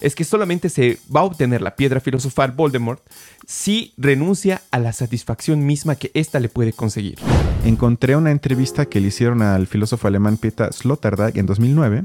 es que solamente se va a obtener la piedra filosofal Voldemort si renuncia a la satisfacción misma que ésta le puede conseguir. Encontré una entrevista que le hicieron al filósofo alemán Peter Sloterdijk en 2009,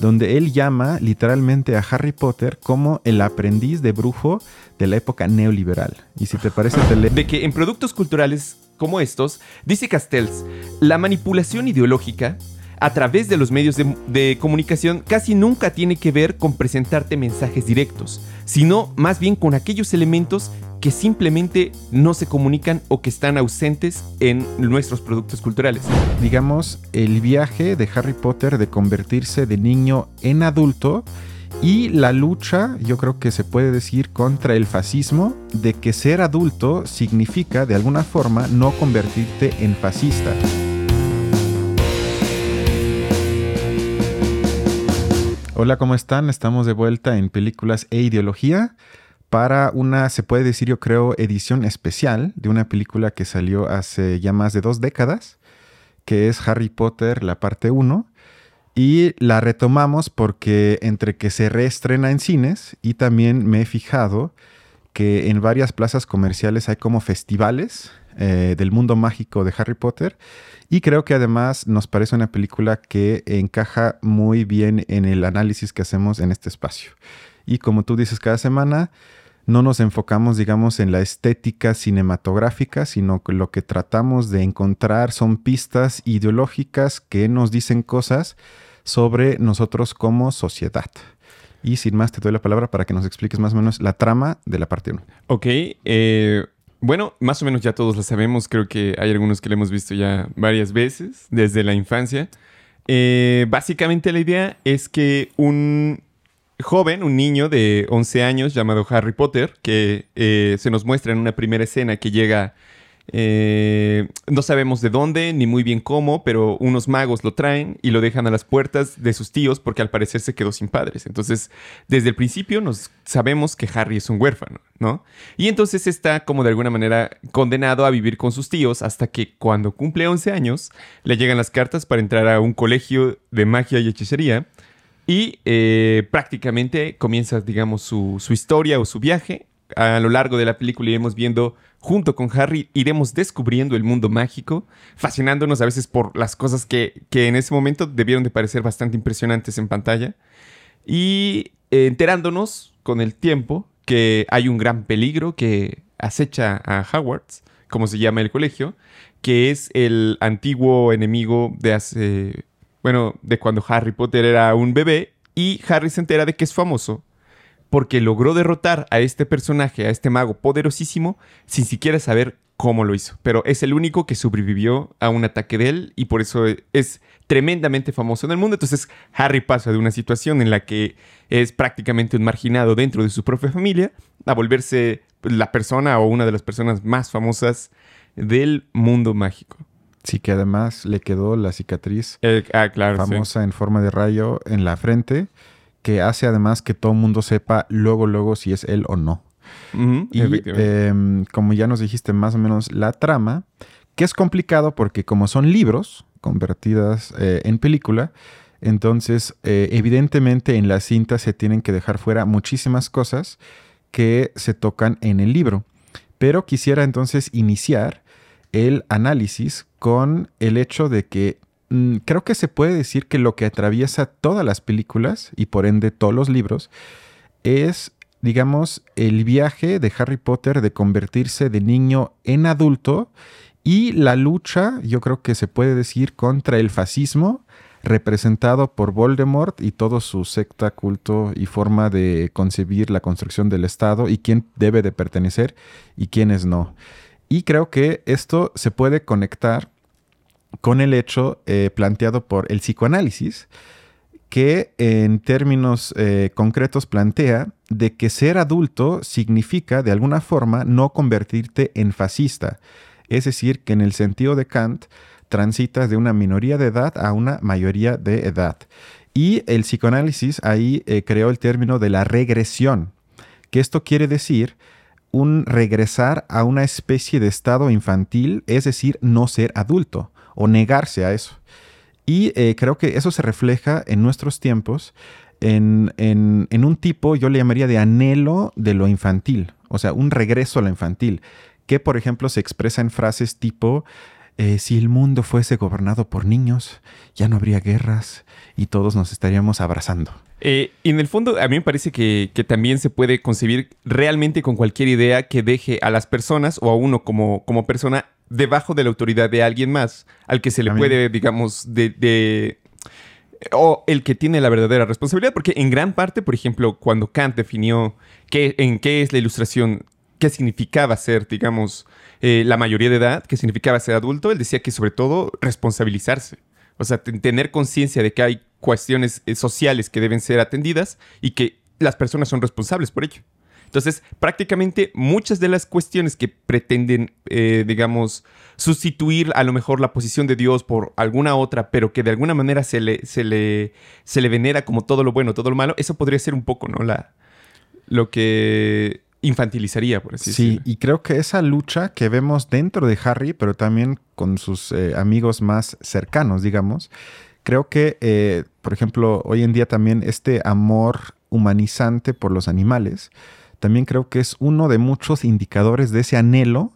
donde él llama literalmente a Harry Potter como el aprendiz de brujo de la época neoliberal. Y si te parece, te De que en productos culturales como estos, dice Castells, la manipulación ideológica a través de los medios de, comunicación casi nunca tiene que ver con presentarte mensajes directos, sino más bien con aquellos elementos que simplemente no se comunican o que están ausentes en nuestros productos culturales. Digamos, el viaje de Harry Potter de convertirse de niño en adulto y la lucha, yo creo que se puede decir, contra el fascismo, de que ser adulto significa de alguna forma no convertirte en fascista. Hola, ¿cómo están? Estamos de vuelta en Películas e Ideología para una, se puede decir yo creo, edición especial de una película que salió hace ya más de dos décadas, que es Harry Potter, la parte 1. Y la retomamos porque entre que se reestrena en cines y también me he fijado que en varias plazas comerciales hay como festivales eh, del mundo mágico de Harry Potter y creo que además nos parece una película que encaja muy bien en el análisis que hacemos en este espacio. Y como tú dices cada semana, no nos enfocamos, digamos, en la estética cinematográfica, sino que lo que tratamos de encontrar son pistas ideológicas que nos dicen cosas sobre nosotros como sociedad. Y sin más, te doy la palabra para que nos expliques más o menos la trama de la parte 1. Ok, eh, bueno, más o menos ya todos lo sabemos, creo que hay algunos que lo hemos visto ya varias veces desde la infancia. Eh, básicamente la idea es que un joven, un niño de 11 años llamado Harry Potter, que eh, se nos muestra en una primera escena que llega eh, no sabemos de dónde ni muy bien cómo, pero unos magos lo traen y lo dejan a las puertas de sus tíos porque al parecer se quedó sin padres. Entonces, desde el principio nos sabemos que Harry es un huérfano, ¿no? Y entonces está como de alguna manera condenado a vivir con sus tíos hasta que cuando cumple 11 años le llegan las cartas para entrar a un colegio de magia y hechicería. Y eh, prácticamente comienza, digamos, su, su historia o su viaje. A lo largo de la película iremos viendo junto con Harry iremos descubriendo el mundo mágico, fascinándonos a veces por las cosas que, en ese momento debieron de parecer bastante impresionantes en pantalla y eh, enterándonos con el tiempo que hay un gran peligro que acecha a Hogwarts, como se llama el colegio, que es el antiguo enemigo de hace, bueno, de cuando Harry Potter era un bebé y Harry se entera de que es famoso porque logró derrotar a este personaje, a este mago poderosísimo, sin siquiera saber cómo lo hizo. Pero es el único que sobrevivió a un ataque de él y por eso es tremendamente famoso en el mundo. Entonces Harry pasa de una situación en la que es prácticamente un marginado dentro de su propia familia a volverse la persona o una de las personas más famosas del mundo mágico. Sí, que además le quedó la cicatriz ah, famosa en forma de rayo en la frente que hace además que todo el mundo sepa luego, luego si es él o no. y em, como ya nos dijiste más o menos la trama, que es complicado porque como son libros convertidas eh, en película, entonces eh, evidentemente en la cinta se tienen que dejar fuera muchísimas cosas que se tocan en el libro. Pero quisiera entonces iniciar el análisis con el hecho de que creo que se puede decir que lo que atraviesa todas las películas y por ende todos los libros es, digamos, el viaje de Harry Potter de convertirse de niño en adulto y la lucha, yo creo que se puede decir, contra el fascismo representado por Voldemort y todo su secta, culto y forma de concebir la construcción del Estado y quién debe de pertenecer y quiénes no. Y creo que esto se puede conectar con el hecho eh, planteado por el psicoanálisis, que en términos eh, concretos plantea de que ser adulto significa de alguna forma no convertirte en fascista, es decir, que en el sentido de Kant transitas de una minoría de edad a una mayoría de edad. Y el psicoanálisis ahí eh, creó el término de la regresión, que esto quiere decir un regresar a una especie de estado infantil, es decir, no ser adulto o negarse a eso. Y eh, creo que eso se refleja en nuestros tiempos en, en, un tipo, yo le llamaría de anhelo de lo infantil, o sea, un regreso a lo infantil, que por ejemplo se expresa en frases tipo, eh, si el mundo fuese gobernado por niños, ya no habría guerras y todos nos estaríamos abrazando. Eh, y en el fondo, a mí me parece que, también se puede concebir realmente con cualquier idea que deje a las personas o a uno como, como persona debajo de la autoridad de alguien más, al que se le puede, digamos, de, o el que tiene la verdadera responsabilidad, porque en gran parte, por ejemplo, cuando Kant definió qué, en qué es la ilustración, qué significaba ser, digamos, eh, la mayoría de edad, qué significaba ser adulto, él decía que sobre todo responsabilizarse. O sea, tener conciencia de que hay cuestiones eh, sociales que deben ser atendidas y que las personas son responsables por ello. Entonces, prácticamente muchas de las cuestiones que pretenden, eh, digamos, sustituir a lo mejor la posición de Dios por alguna otra, pero que de alguna manera se le, se le, se le venera como todo lo bueno, todo lo malo, eso podría ser un poco, ¿no? La, lo que infantilizaría, por así decirlo. Sí, y creo que esa lucha que vemos dentro de Harry, pero también con sus eh, amigos más cercanos, digamos, creo que, eh, por ejemplo, hoy en día también este amor humanizante por los animales, también creo que es uno de muchos indicadores de ese anhelo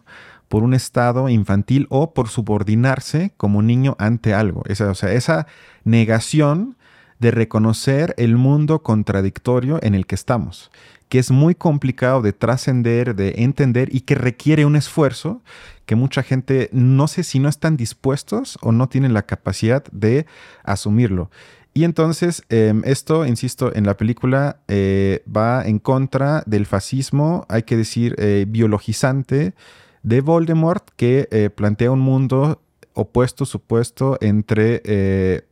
por un estado infantil o por subordinarse como niño ante algo. Esa, o sea, esa negación de reconocer el mundo contradictorio en el que estamos que es muy complicado de trascender, de entender y que requiere un esfuerzo que mucha gente no sé si no están dispuestos o no tienen la capacidad de asumirlo. Y entonces em, esto, insisto, en la película eh, va en contra del fascismo, hay que decir, eh, biologizante de Voldemort, que eh, plantea un mundo opuesto, supuesto, entre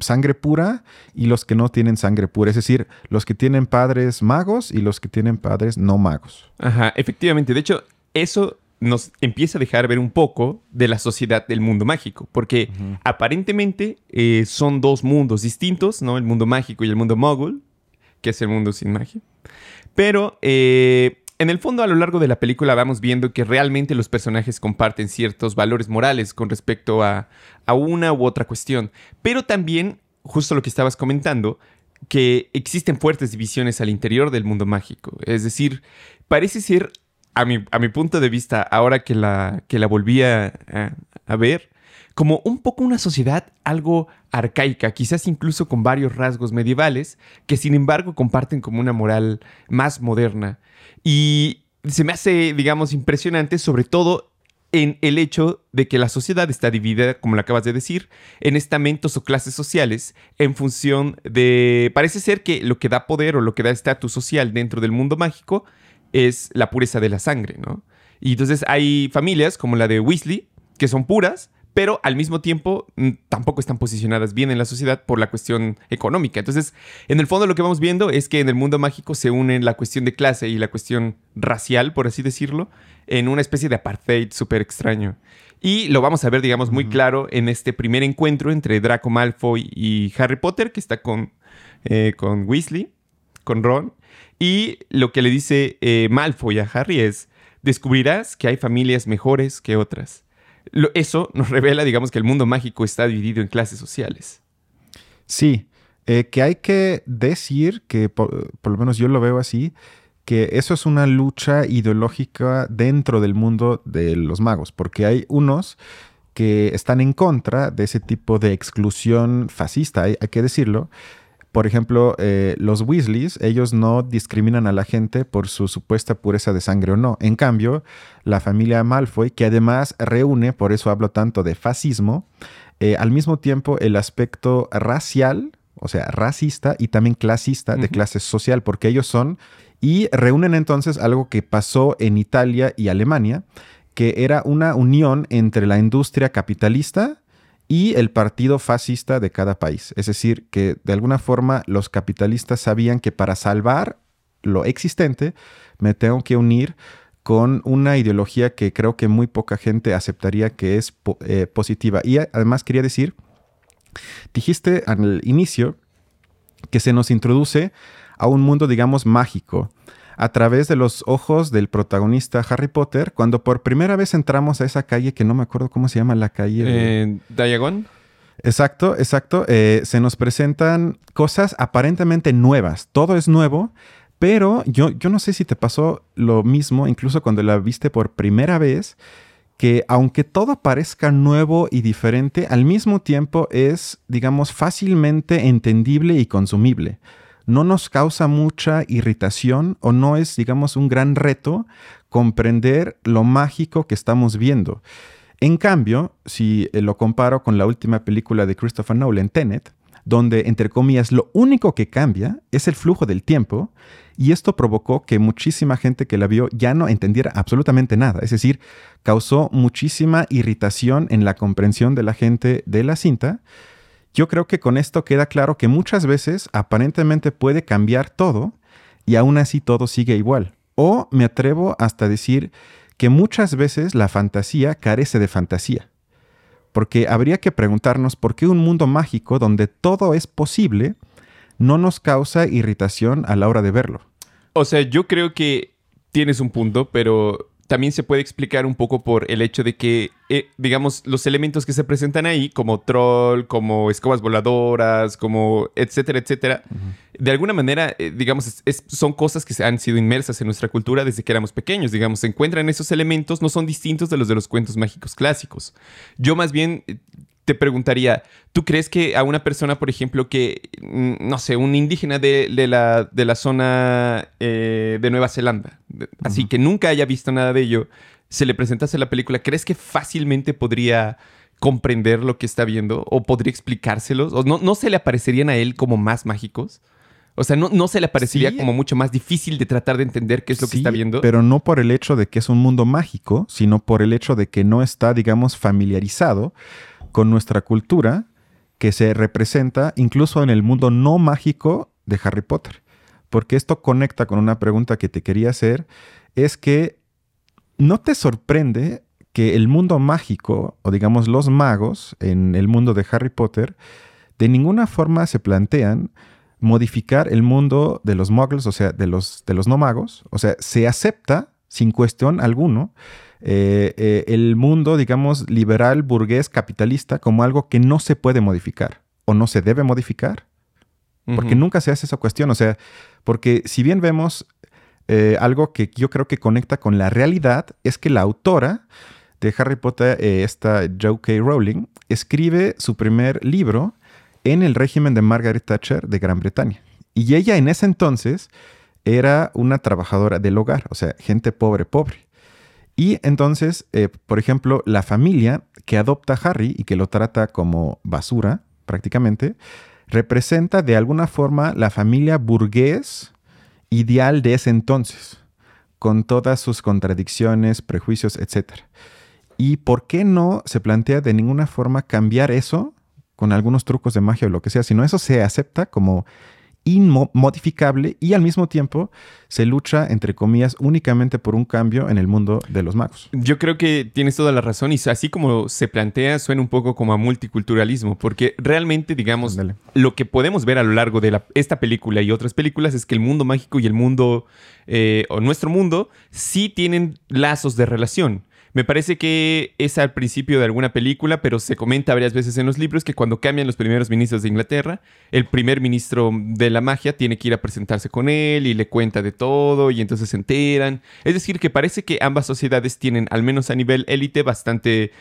sangre pura y los que no tienen sangre pura, es decir, los que tienen padres magos y los que tienen padres no magos. Ajá, efectivamente. De hecho, eso nos empieza a dejar ver un poco de la sociedad del mundo mágico, porque aparentemente eh, son dos mundos distintos, ¿no? El mundo mágico y el mundo mogul, que es el mundo sin magia. Pero eh, en el fondo, a lo largo de la película vamos viendo que realmente los personajes comparten ciertos valores morales con respecto a, una u otra cuestión. Pero también, justo lo que estabas comentando, que existen fuertes divisiones al interior del mundo mágico. Es decir, parece ser, a mi, a mi punto de vista, ahora que la, que la volví a, a ver, como un poco una sociedad algo arcaica, quizás incluso con varios rasgos medievales, que sin embargo comparten como una moral más moderna. Y se me hace, digamos, impresionante, sobre todo en el hecho de que la sociedad está dividida, como lo acabas de decir, en estamentos o clases sociales en función de... Parece ser que lo que da poder o lo que da estatus social dentro del mundo mágico es la pureza de la sangre, ¿no? Y entonces hay familias como la de Weasley, que son puras, pero al mismo tiempo mm, tampoco están posicionadas bien en la sociedad por la cuestión económica. Entonces, en el fondo lo que vamos viendo es que en el mundo mágico se unen la cuestión de clase y la cuestión racial, por así decirlo, en una especie de apartheid súper extraño. Y lo vamos a ver, digamos, muy claro en este primer encuentro entre Draco Malfoy y Harry Potter, que está con, eh, con Weasley, con Ron. Y lo que le dice eh, Malfoy a Harry es, descubrirás que hay familias mejores que otras eso nos revela, digamos, que el mundo mágico está dividido en clases sociales. Sí, eh, que hay que decir que, por, lo menos yo lo veo así, que eso es una lucha ideológica dentro del mundo de los magos, porque hay unos que están en contra de ese tipo de exclusión fascista, hay que decirlo, por ejemplo, eh, los Weasleys, ellos no discriminan a la gente por su supuesta pureza de sangre o no. En cambio, la familia Malfoy, que además reúne, por eso hablo tanto de fascismo, eh, al mismo tiempo el aspecto racial, o sea, racista y también clasista de clase social, porque ellos son, y reúnen entonces algo que pasó en Italia y Alemania, que era una unión entre la industria capitalista, y el partido fascista de cada país. Es decir, que de alguna forma los capitalistas sabían que para salvar lo existente me tengo que unir con una ideología que creo que muy poca gente aceptaría que es eh, positiva. Y además quería decir, dijiste al inicio que se nos introduce a un mundo, digamos, mágico a través de los ojos del protagonista Harry Potter, cuando por primera vez entramos a esa calle que no me acuerdo cómo se llama la calle. Eh, ¿Diagon? Exacto, exacto. Eh, se nos presentan cosas aparentemente nuevas. Todo es nuevo, pero yo, yo no sé si te pasó lo mismo, incluso cuando la viste por primera vez, que aunque todo parezca nuevo y diferente, al mismo tiempo es, digamos, fácilmente entendible y consumible. No nos causa mucha irritación o no es, digamos, un gran reto comprender lo mágico que estamos viendo. En cambio, si eh, lo comparo con la última película de Christopher Nolan, Tenet, donde, entre comillas, lo único que cambia es el flujo del tiempo, y esto provocó que muchísima gente que la vio ya no entendiera absolutamente nada, es decir, causó muchísima irritación en la comprensión de la gente de la cinta. Yo creo que con esto queda claro que muchas veces aparentemente puede cambiar todo y aún así todo sigue igual. O me atrevo hasta decir que muchas veces la fantasía carece de fantasía. Porque habría que preguntarnos por qué un mundo mágico donde todo es posible no nos causa irritación a la hora de verlo. O sea, yo creo que tienes un punto, pero también se puede explicar un poco por el hecho de que, eh, digamos, los elementos que se presentan ahí, como troll, como escobas voladoras, como etcétera, etcétera, de alguna manera, eh, digamos, son cosas que se han sido inmersas en nuestra cultura desde que éramos pequeños, digamos, se encuentran esos elementos, no son distintos de los de los cuentos mágicos clásicos. Yo más bien eh, te preguntaría, ¿tú crees que a una persona, por ejemplo, que, mm, no sé, un indígena de, la, de la, zona eh, de Nueva Zelanda, así que nunca haya visto nada de ello, se le presentase la película, ¿crees que fácilmente podría comprender lo que está viendo o podría explicárselos? ¿O no, no se le aparecerían a él como más mágicos? O sea, no, no se le parecería como mucho más difícil de tratar de entender qué es lo que está viendo. Pero no por el hecho de que es un mundo mágico, sino por el hecho de que no está, digamos, familiarizado con nuestra cultura que se representa incluso en el mundo no mágico de Harry Potter. Porque esto conecta con una pregunta que te quería hacer, es que ¿no te sorprende que el mundo mágico, o digamos los magos en el mundo de Harry Potter, de ninguna forma se plantean modificar el mundo de los muggles, o sea, de los, de los no magos? O sea, se acepta sin cuestión alguno eh, eh, el mundo, digamos, liberal, burgués, capitalista, como algo que no se puede modificar o no se debe modificar. Porque nunca se hace esa cuestión. O sea, porque si bien vemos eh, algo que yo creo que conecta con la realidad, es que la autora de Harry Potter, esta J.K. Rowling, escribe su primer libro en el régimen de Margaret Thatcher de Gran Bretaña. Y ella en ese entonces era una trabajadora del hogar, o sea, gente pobre, pobre. Y entonces, eh, por ejemplo, la familia que adopta a Harry y que lo trata como basura, prácticamente, representa de alguna forma la familia burgués ideal de ese entonces, con todas sus contradicciones, prejuicios, etc. ¿Y por qué no se plantea de ninguna forma cambiar eso con algunos trucos de magia o lo que sea, sino eso se acepta como inmodificable y al mismo tiempo se lucha, entre comillas, únicamente por un cambio en el mundo de los magos. Yo creo que tienes toda la razón y así como se plantea suena un poco como a multiculturalismo, porque realmente, digamos, lo que podemos ver a lo largo de esta película y otras películas es que el mundo mágico y el mundo, eh, o nuestro mundo, sí tienen lazos de relación. Me parece que es al principio de alguna película, pero se comenta varias veces en los libros que cuando cambian los primeros ministros de Inglaterra, el primer ministro de la magia tiene que ir a presentarse con él y le cuenta de todo y entonces se enteran. Es decir, que parece que ambas sociedades tienen, al menos a nivel élite, bastante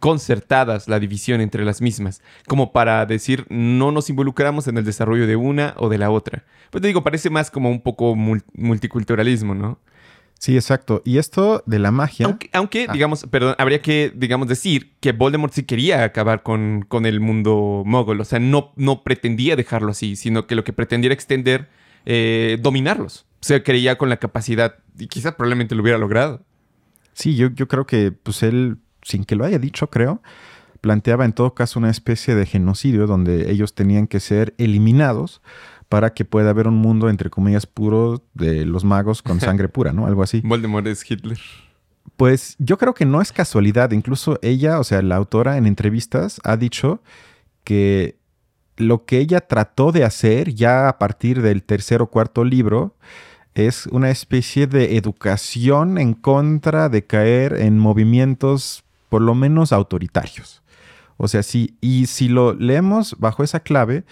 concertadas la división entre las mismas, como para decir no nos involucramos en el desarrollo de una o de la otra. Pues te digo, parece más como un poco multiculturalismo, ¿no? Sí, exacto. Y esto de la magia. Aunque, ah. digamos, perdón, habría que, digamos, decir que Voldemort sí quería acabar con, con el mundo mogol. O sea, no, no pretendía dejarlo así, sino que lo que pretendía era extender, eh, dominarlos. O sea, creía con la capacidad, y quizás probablemente lo hubiera logrado. Sí, yo, yo creo que, pues él, sin que lo haya dicho, creo, planteaba en todo caso una especie de genocidio donde ellos tenían que ser eliminados para que pueda haber un mundo, entre comillas, puro de los magos con sangre pura, ¿no? Algo así. Voldemort es Hitler. Pues yo creo que no es casualidad. Incluso ella, o sea, la autora en entrevistas ha dicho que lo que ella trató de hacer ya a partir del tercer o cuarto libro es una especie de educación en contra de caer en movimientos por lo menos autoritarios. O sea, sí, y si lo leemos bajo esa clave,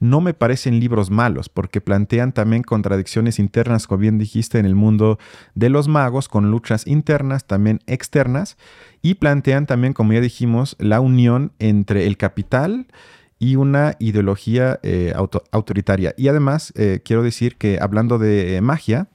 no me parecen libros malos, porque plantean también contradicciones internas, como bien dijiste, en el mundo de los magos, con luchas internas, también externas, y plantean también, como ya dijimos, la unión entre el capital y una ideología eh, autoritaria. Y además, eh, quiero decir que hablando de eh, magia,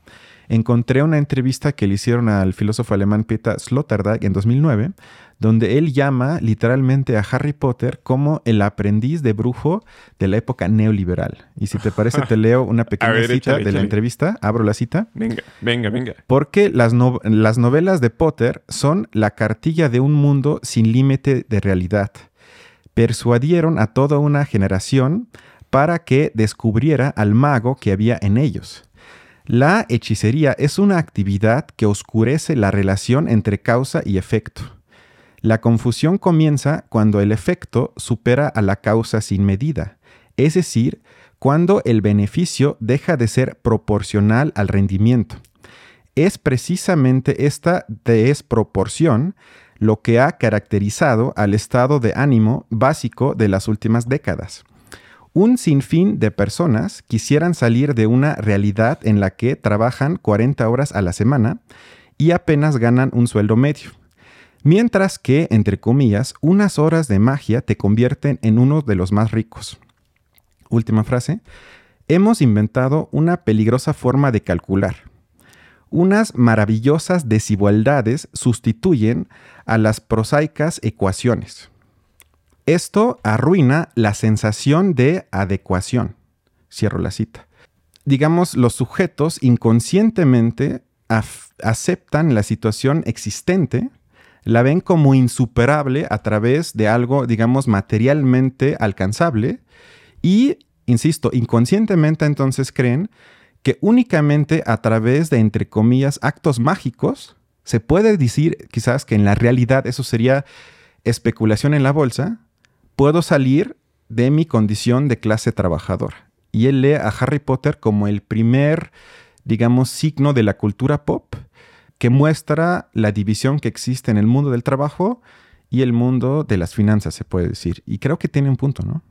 encontré una entrevista que le hicieron al filósofo alemán Peter Sloterdijk en 2009, donde él llama literalmente a Harry Potter como el aprendiz de brujo de la época neoliberal. Y si te parece, te leo una pequeña cita de la entrevista. Abro la cita. Venga, venga, venga. Porque las, las novelas de Potter son la cartilla de un mundo sin límite de realidad. Persuadieron a toda una generación para que descubriera al mago que había en ellos. La hechicería es una actividad que oscurece la relación entre causa y efecto. La confusión comienza cuando el efecto supera a la causa sin medida, es decir, cuando el beneficio deja de ser proporcional al rendimiento. Es precisamente esta desproporción lo que ha caracterizado al estado de ánimo básico de las últimas décadas. Un sinfín de personas quisieran salir de una realidad en la que trabajan 40 horas a la semana y apenas ganan un sueldo medio Mientras que, entre comillas, unas horas de magia te convierten en uno de los más ricos. Última frase. Hemos inventado una peligrosa forma de calcular. Unas maravillosas desigualdades sustituyen a las prosaicas ecuaciones. Esto arruina la sensación de adecuación. Cierro la cita. Digamos, los sujetos inconscientemente aceptan la situación existente la ven como insuperable a través de algo, digamos, materialmente alcanzable y, insisto, inconscientemente entonces creen que únicamente a través de, entre comillas, actos mágicos, se puede decir quizás que en la realidad eso sería especulación en la bolsa, puedo salir de mi condición de clase trabajadora. Y él lee a Harry Potter como el primer, digamos, signo de la cultura pop que muestra la división que existe en el mundo del trabajo y el mundo de las finanzas, se puede decir. Y creo que tiene un punto, ¿no?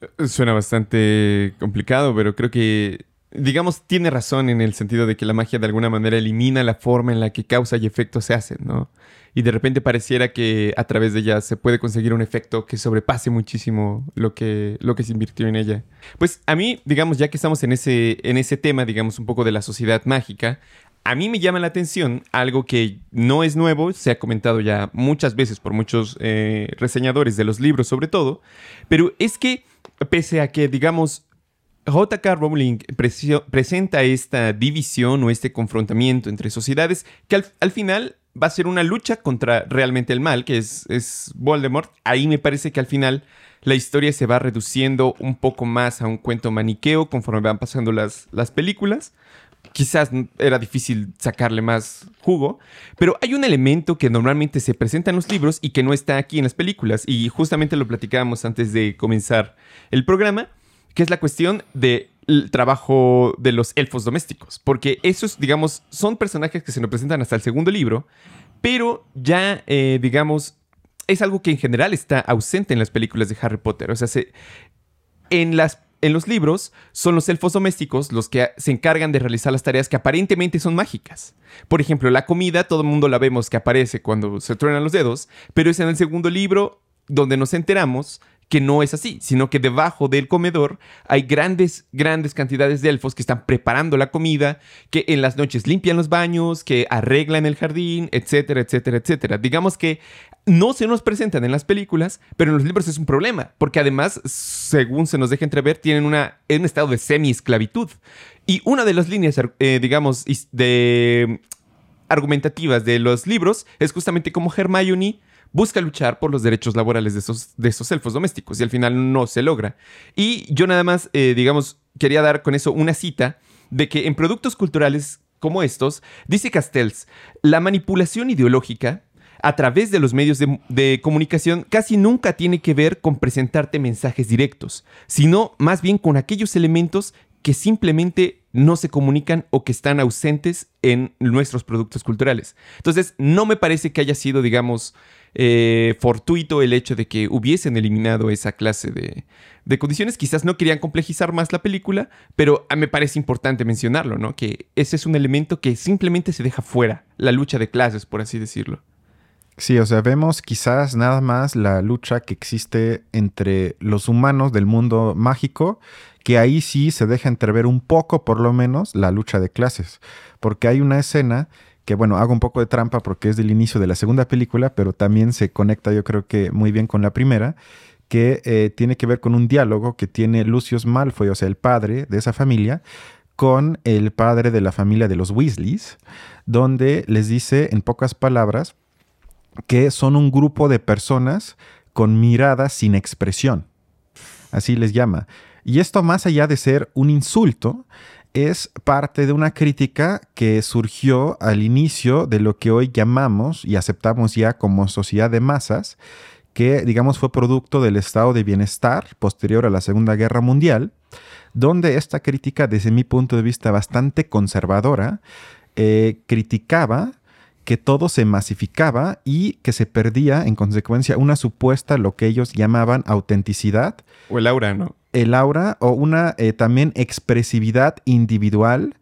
Eh, suena bastante complicado, pero creo que, digamos, tiene razón en el sentido de que la magia de alguna manera elimina la forma en la que causa y efecto se hacen, ¿no? Y de repente pareciera que a través de ella se puede conseguir un efecto que sobrepase muchísimo lo que, lo que se invirtió en ella. Pues a mí, digamos, ya que estamos en ese, en ese tema, digamos, un poco de la sociedad mágica, a mí me llama la atención algo que no es nuevo, se ha comentado ya muchas veces por muchos eh, reseñadores de los libros sobre todo, pero es que pese a que, digamos, J.K. Rowling presenta esta división o este confrontamiento entre sociedades que al, final va a ser una lucha contra realmente el mal, que es, es Voldemort. Ahí me parece que al final la historia se va reduciendo un poco más a un cuento maniqueo conforme van pasando las, las películas quizás era difícil sacarle más jugo, pero hay un elemento que normalmente se presenta en los libros y que no está aquí en las películas, y justamente lo platicábamos antes de comenzar el programa, que es la cuestión del trabajo de los elfos domésticos, porque esos, digamos, son personajes que se nos presentan hasta el segundo libro, pero ya, eh, digamos, es algo que en general está ausente en las películas de Harry Potter, o sea, se, en las en los libros son los elfos domésticos los que se encargan de realizar las tareas que aparentemente son mágicas. Por ejemplo, la comida, todo el mundo la vemos que aparece cuando se truenan los dedos, pero es en el segundo libro donde nos enteramos que no es así, sino que debajo del comedor hay grandes, grandes cantidades de elfos que están preparando la comida, que en las noches limpian los baños, que arreglan el jardín, etcétera, etcétera, etcétera. Digamos que no se nos presentan en las películas, pero en los libros es un problema, porque además, según se nos deja entrever, tienen una, un estado de semi-esclavitud. Y una de las líneas, eh, digamos, argumentativas de los libros es justamente como Hermione busca luchar por los derechos laborales de esos, de esos elfos domésticos y al final no se logra. Y yo nada más, eh, digamos, quería dar con eso una cita de que en productos culturales como estos, dice Castells, la manipulación ideológica a través de los medios de, de, comunicación casi nunca tiene que ver con presentarte mensajes directos, sino más bien con aquellos elementos que simplemente no se comunican o que están ausentes en nuestros productos culturales. Entonces, no me parece que haya sido, digamos, eh, fortuito el hecho de que hubiesen eliminado esa clase de, de, condiciones. Quizás no querían complejizar más la película, pero me parece importante mencionarlo, ¿no? Que ese es un elemento que simplemente se deja fuera, la lucha de clases, por así decirlo. Sí, o sea, vemos quizás nada más la lucha que existe entre los humanos del mundo mágico, que ahí sí se deja entrever un poco, por lo menos, la lucha de clases. Porque hay una escena que, bueno, hago un poco de trampa porque es del inicio de la segunda película, pero también se conecta yo creo que muy bien con la primera, que eh, tiene que ver con un diálogo que tiene Lucius Malfoy, o sea, el padre de esa familia, con el padre de la familia de los Weasleys, donde les dice en pocas palabras, que son un grupo de personas con miradas sin expresión. Así les llama. Y esto más allá de ser un insulto, es parte de una crítica que surgió al inicio de lo que hoy llamamos y aceptamos ya como sociedad de masas, que digamos fue producto del estado de bienestar posterior a la Segunda Guerra Mundial, donde esta crítica, desde mi punto de vista bastante conservadora, eh, criticaba que todo se masificaba y que se perdía en consecuencia una supuesta, lo que ellos llamaban autenticidad. O el aura, ¿no? El aura o una eh, también expresividad individual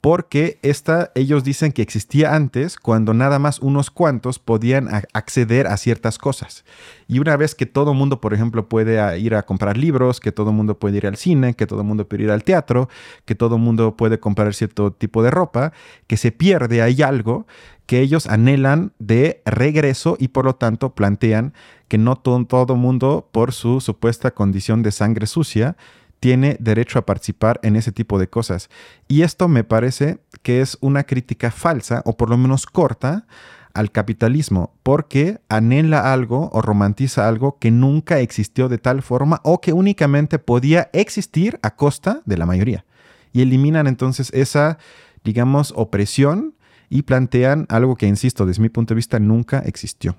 porque esta, ellos dicen que existía antes cuando nada más unos cuantos podían acceder a ciertas cosas. Y una vez que todo mundo, por ejemplo, puede ir a comprar libros, que todo mundo puede ir al cine, que todo mundo puede ir al teatro, que todo mundo puede comprar cierto tipo de ropa, que se pierde ahí algo que ellos anhelan de regreso y por lo tanto plantean que no todo el mundo, por su supuesta condición de sangre sucia, tiene derecho a participar en ese tipo de cosas. Y esto me parece que es una crítica falsa, o por lo menos corta, al capitalismo, porque anhela algo o romantiza algo que nunca existió de tal forma o que únicamente podía existir a costa de la mayoría. Y eliminan entonces esa, digamos, opresión y plantean algo que, insisto, desde mi punto de vista nunca existió.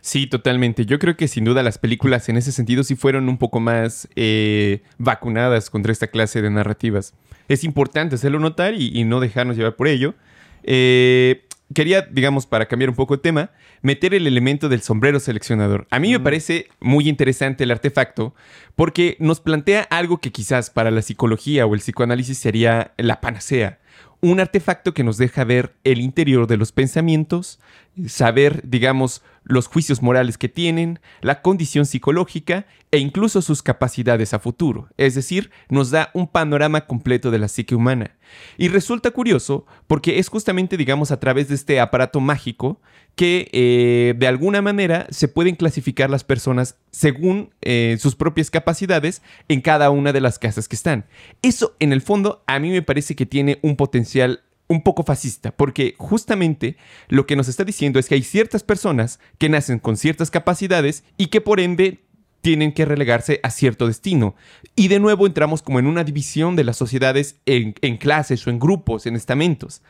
Sí, totalmente. Yo creo que sin duda las películas en ese sentido sí fueron un poco más eh, vacunadas contra esta clase de narrativas. Es importante hacerlo notar y, no dejarnos llevar por ello. Eh, quería, digamos, para cambiar un poco de tema, meter el elemento del sombrero seleccionador. A mí me mm. parece muy interesante el artefacto porque nos plantea algo que quizás para la psicología o el psicoanálisis sería la panacea un artefacto que nos deja ver el interior de los pensamientos, saber, digamos, los juicios morales que tienen, la condición psicológica e incluso sus capacidades a futuro. Es decir, nos da un panorama completo de la psique humana. Y resulta curioso porque es justamente, digamos, a través de este aparato mágico que eh, de alguna manera se pueden clasificar las personas según eh, sus propias capacidades en cada una de las casas que están. Eso, en el fondo, a mí me parece que tiene un potencial un poco fascista, porque justamente lo que nos está diciendo es que hay ciertas personas que nacen con ciertas capacidades y que por ende tienen que relegarse a cierto destino. Y de nuevo entramos como en una división de las sociedades en, clases o en grupos, en estamentos.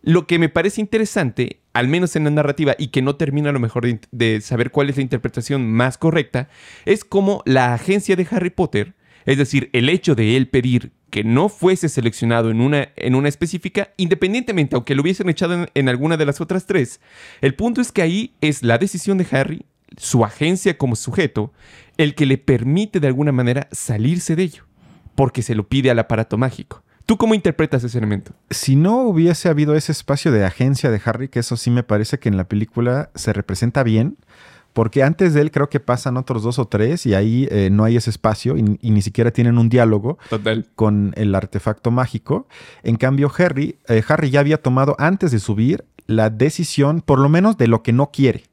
Lo que me parece interesante, al menos en la narrativa, y que no termina a lo mejor de, saber cuál es la interpretación más correcta, es como la agencia de Harry Potter, es decir, el hecho de él pedir que no fuese seleccionado en una, en una específica, independientemente, aunque lo hubiesen echado en alguna de las otras tres, el punto es que ahí es la decisión de Harry, su agencia como sujeto, el que le permite de alguna manera salirse de ello, porque se lo pide al aparato mágico. ¿Tú cómo interpretas ese elemento? Si no hubiese habido ese espacio de agencia de Harry, que eso sí me parece que en la película se representa bien, porque antes de él creo que pasan otros dos o tres y ahí eh, no hay ese espacio y, ni siquiera tienen un diálogo con el artefacto mágico. En cambio, Harry, eh, Harry ya había tomado antes de subir la decisión, por lo menos de lo que no quiere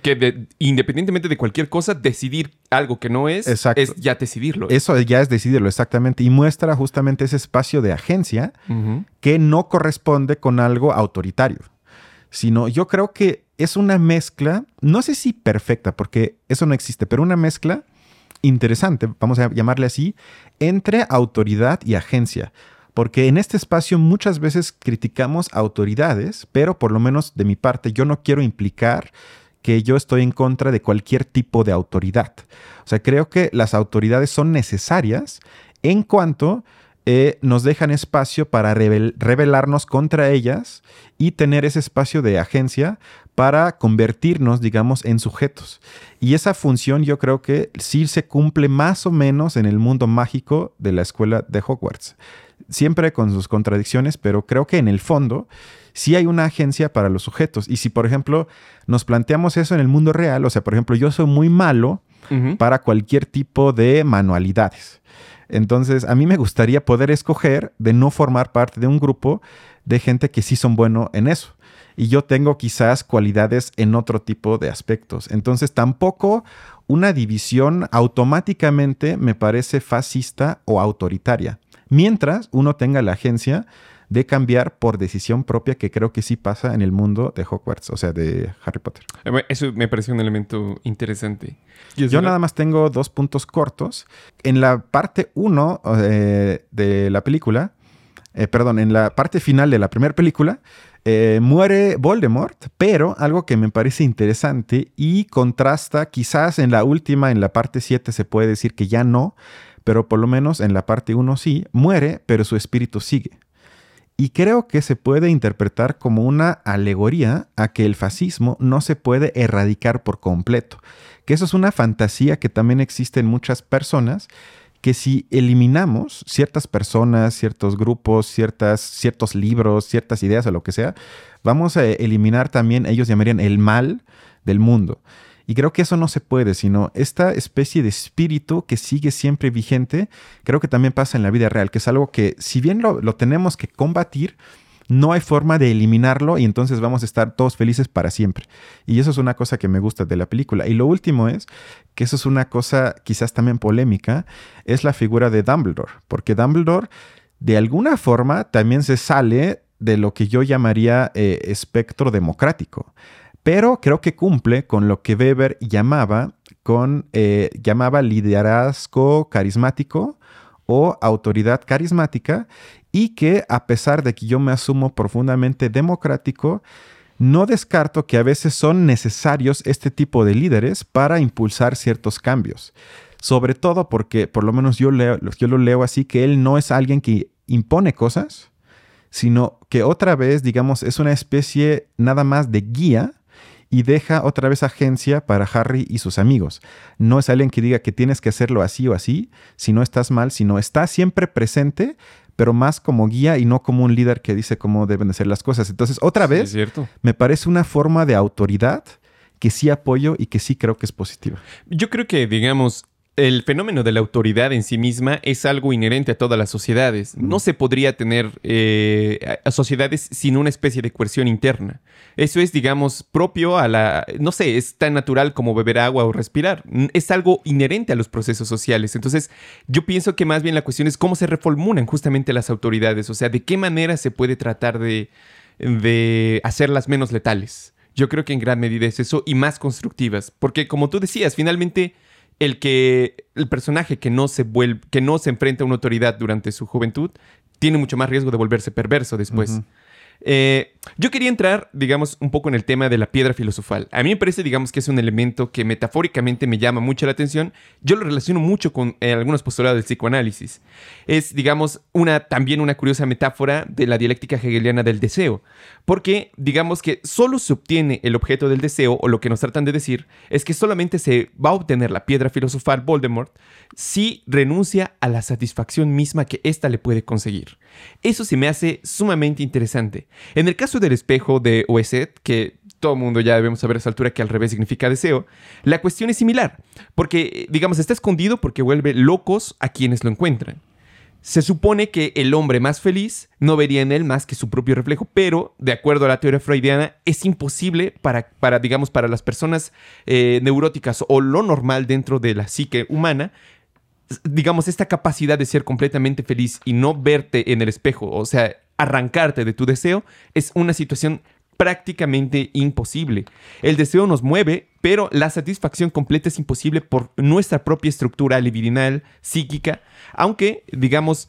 que independientemente de cualquier cosa, decidir algo que no es, es ya decidirlo. Eso ya es decidirlo, exactamente. Y muestra justamente ese espacio de agencia que no corresponde con algo autoritario. Sino yo creo que es una mezcla, no sé si perfecta, porque eso no existe, pero una mezcla interesante, vamos a llamarle así, entre autoridad y agencia. Porque en este espacio muchas veces criticamos autoridades, pero por lo menos de mi parte yo no quiero implicar que yo estoy en contra de cualquier tipo de autoridad. O sea, creo que las autoridades son necesarias en cuanto eh, nos dejan espacio para rebelarnos contra ellas y tener ese espacio de agencia para convertirnos, digamos, en sujetos. Y esa función yo creo que sí se cumple más o menos en el mundo mágico de la escuela de Hogwarts. Siempre con sus contradicciones, pero creo que en el fondo sí hay una agencia para los sujetos. Y si, por ejemplo, nos planteamos eso en el mundo real, o sea, por ejemplo, yo soy muy malo para cualquier tipo de manualidades. Entonces, a mí me gustaría poder escoger de no formar parte de un grupo de gente que sí son buenos en eso. Y yo tengo quizás cualidades en otro tipo de aspectos. Entonces, tampoco una división automáticamente me parece fascista o autoritaria. Mientras uno tenga la agencia de cambiar por decisión propia, que creo que sí pasa en el mundo de Hogwarts, o sea, de Harry Potter. Eh, eso me parece un elemento interesante. Yo nada más tengo dos puntos cortos. En la parte 1 eh, de la película, eh, perdón, en la parte final de la primera película, muere Voldemort, pero algo que me parece interesante y contrasta, quizás en la última, en la parte 7 se puede decir que ya no, pero por lo menos en la parte 1 sí, muere, pero su espíritu sigue. Y creo que se puede interpretar como una alegoría a que el fascismo no se puede erradicar por completo, que eso es una fantasía que también existe en muchas personas, que si eliminamos ciertas personas, ciertos grupos, ciertas, ciertos libros, ciertas ideas o lo que sea, vamos a eliminar también, ellos llamarían el mal del mundo. Y creo que eso no se puede, sino esta especie de espíritu que sigue siempre vigente, creo que también pasa en la vida real, que es algo que si bien lo, tenemos que combatir, no hay forma de eliminarlo y entonces vamos a estar todos felices para siempre. Y eso es una cosa que me gusta de la película. Y lo último es que eso es una cosa quizás también polémica, es la figura de Dumbledore, porque Dumbledore de alguna forma también se sale de lo que yo llamaría eh, espectro democrático pero creo que cumple con lo que Weber llamaba, con, eh, llamaba liderazgo carismático o autoridad carismática y que a pesar de que yo me asumo profundamente democrático, no descarto que a veces son necesarios este tipo de líderes para impulsar ciertos cambios. Sobre todo porque, por lo menos yo, leo, lo leo así, que él no es alguien que impone cosas, sino que otra vez, digamos, es una especie nada más de guía y deja otra vez agencia para Harry y sus amigos. No es alguien que diga que tienes que hacerlo así o así, si no estás mal, sino está siempre presente, pero más como guía y no como un líder que dice cómo deben de ser las cosas. Entonces, otra vez, me parece una forma de autoridad que sí apoyo y que sí creo que es positiva. Yo creo que, digamos, el fenómeno de la autoridad en sí misma es algo inherente a todas las sociedades. No se podría tener eh, sociedades sin una especie de coerción interna. Eso es, digamos, propio a la... No sé, es tan natural como beber agua o respirar. Es algo inherente a los procesos sociales. Entonces, yo pienso que más bien la cuestión es cómo se reformulan justamente las autoridades. O sea, de qué manera se puede tratar de, de hacerlas menos letales. Yo creo que en gran medida es eso y más constructivas. Porque como tú decías, finalmente el que el personaje que no se vuelve, que no se enfrenta a una autoridad durante su juventud tiene mucho más riesgo de volverse perverso después. Eh, yo quería entrar, digamos, un poco en el tema de la piedra filosofal. A mí me parece, digamos, que es un elemento que metafóricamente me llama mucho la atención. Yo lo relaciono mucho con eh, postulados del psicoanálisis. Es, digamos, una, también una curiosa metáfora de la dialéctica hegeliana del deseo. Porque, digamos que solo se obtiene el objeto del deseo, o lo que nos tratan de decir, es que solamente se va a obtener la piedra filosofal Voldemort si renuncia a la satisfacción misma que ésta le puede conseguir. Eso se me hace sumamente interesante. En el caso del espejo de Oeset, que todo mundo ya debemos saber a esa altura que al revés significa deseo, la cuestión es similar, porque, digamos, está escondido porque vuelve locos a quienes lo encuentran. Se supone que el hombre más feliz no vería en él más que su propio reflejo, pero de acuerdo a la teoría freudiana es imposible para, para digamos, para las personas eh, neuróticas o lo normal dentro de la psique humana digamos, esta capacidad de ser completamente feliz y no verte en el espejo, o sea, arrancarte de tu deseo, es una situación prácticamente imposible. El deseo nos mueve, pero la satisfacción completa es imposible por nuestra propia estructura libidinal, psíquica, aunque, digamos,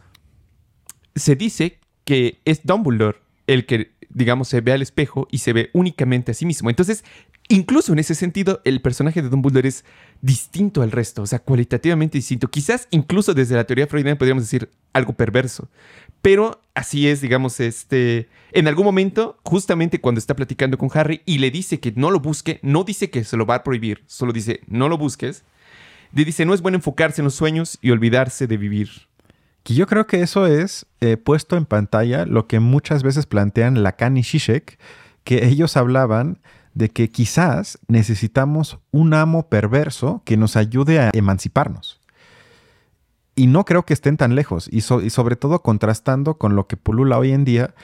se dice que es Dumbledore el que, digamos, se ve al espejo y se ve únicamente a sí mismo. Entonces, incluso en ese sentido, el personaje de Dumbledore es distinto al resto, o sea, cualitativamente distinto. Quizás incluso desde la teoría freudiana podríamos decir algo perverso. Pero así es, digamos, este. En algún momento, justamente cuando está platicando con Harry y le dice que no lo busque, no dice que se lo va a prohibir, solo dice no lo busques. Le dice no es bueno enfocarse en los sueños y olvidarse de vivir. Y yo creo que eso es eh, puesto en pantalla lo que muchas veces plantean Lacan y Zizek, que ellos hablaban de que quizás necesitamos un amo perverso que nos ayude a emanciparnos. Y no creo que estén tan lejos, y, sobre todo contrastando con lo que pulula hoy en día,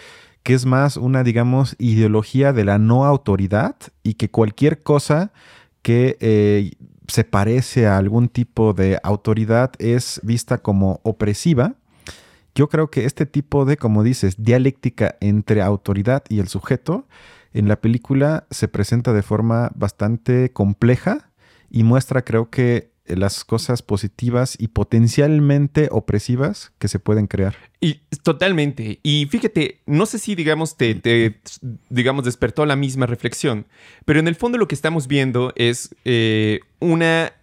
que es más una, digamos, ideología de la no autoridad y que cualquier cosa que eh, se parece a algún tipo de autoridad es vista como opresiva. Yo creo que este tipo de, como dices, dialéctica entre autoridad y el sujeto en la película se presenta de forma bastante compleja y muestra creo que las cosas positivas y potencialmente opresivas que se pueden crear. Y totalmente. Y fíjate, no sé si digamos te, digamos despertó la misma reflexión, pero en el fondo lo que estamos viendo es eh, una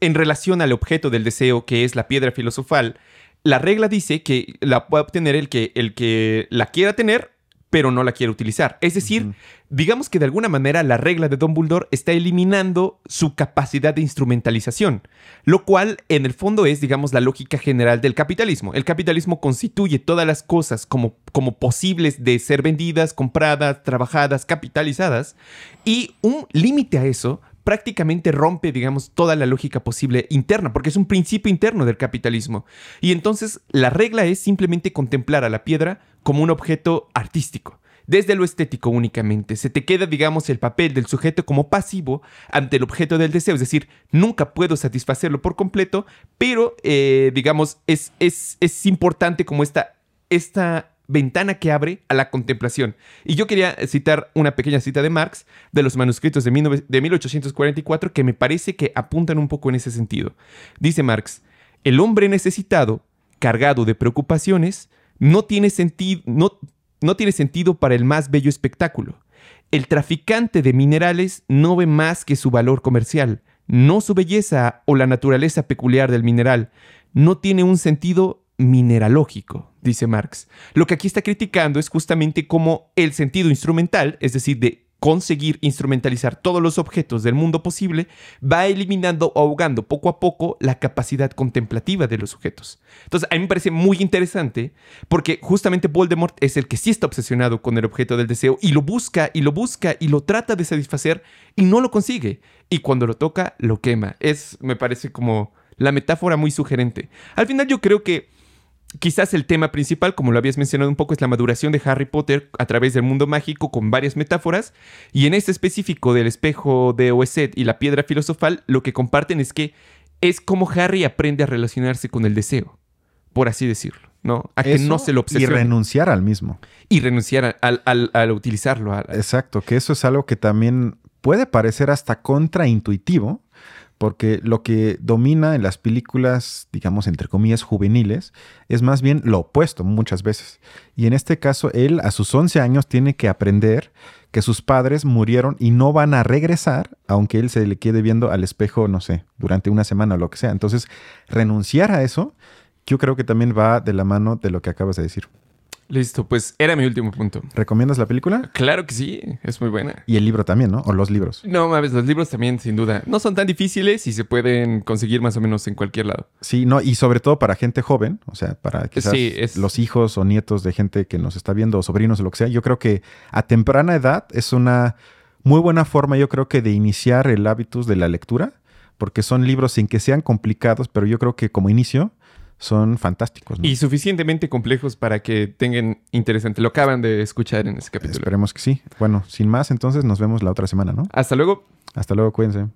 en relación al objeto del deseo que es la piedra filosofal. La regla dice que la puede obtener el que, el que la quiera tener pero no la quiere utilizar. Es decir, digamos que de alguna manera la regla de Dumbledore está eliminando su capacidad de instrumentalización, lo cual en el fondo es, digamos, la lógica general del capitalismo. El capitalismo constituye todas las cosas como, como posibles de ser vendidas, compradas, trabajadas, capitalizadas, y un límite a eso prácticamente rompe, digamos, toda la lógica posible interna, porque es un principio interno del capitalismo. Y entonces la regla es simplemente contemplar a la piedra como un objeto artístico. Desde lo estético únicamente, se te queda, digamos, el papel del sujeto como pasivo ante el objeto del deseo, es decir, nunca puedo satisfacerlo por completo, pero, eh, digamos, es, es, es importante como esta, esta ventana que abre a la contemplación. Y yo quería citar una pequeña cita de Marx de los manuscritos de, 1844 que me parece que apuntan un poco en ese sentido. Dice Marx, el hombre necesitado, cargado de preocupaciones, no tiene, no, no tiene sentido para el más bello espectáculo. El traficante de minerales no ve más que su valor comercial, no su belleza o la naturaleza peculiar del mineral. No tiene un sentido mineralógico, dice Marx. Lo que aquí está criticando es justamente cómo el sentido instrumental, es decir, de conseguir instrumentalizar todos los objetos del mundo posible, va eliminando o ahogando poco a poco la capacidad contemplativa de los sujetos. Entonces, a mí me parece muy interesante porque justamente Voldemort es el que sí está obsesionado con el objeto del deseo y lo busca y lo busca y lo trata de satisfacer y no lo consigue. Y cuando lo toca, lo quema. Es, me parece como la metáfora muy sugerente. Al final yo creo que Quizás el tema principal, como lo habías mencionado un poco, es la maduración de Harry Potter a través del mundo mágico con varias metáforas. Y en este específico del espejo de Oeset y la piedra filosofal, lo que comparten es que es como Harry aprende a relacionarse con el deseo, por así decirlo, ¿no? A que no se lo obsesione. Y renunciar al mismo. Y renunciar al, utilizarlo. Exacto, que eso es algo que también puede parecer hasta contraintuitivo, porque lo que domina en las películas, digamos, entre comillas, juveniles, es más bien lo opuesto muchas veces. Y en este caso, él a sus 11 años tiene que aprender que sus padres murieron y no van a regresar, aunque él se le quede viendo al espejo, no sé, durante una semana o lo que sea. Entonces, renunciar a eso, yo creo que también va de la mano de lo que acabas de decir. Listo, pues era mi último punto. ¿Recomiendas la película? Claro que sí, es muy buena. Y el libro también, ¿no? O los libros. No, mames, los libros también, sin duda. No son tan difíciles y se pueden conseguir más o menos en cualquier lado. Sí, no, y sobre todo para gente joven, o sea, para quizás los hijos o nietos de gente que nos está viendo, o sobrinos o lo que sea. Yo creo que a temprana edad es una muy buena forma, yo creo que de iniciar el hábitus de la lectura, porque son libros sin que sean complicados, pero yo creo que como inicio son fantásticos. Y suficientemente complejos para que tengan interesante. Lo acaban de escuchar en ese capítulo. Esperemos que sí. Bueno, sin más, entonces nos vemos la otra semana, ¿no? Hasta luego. Hasta luego, cuídense.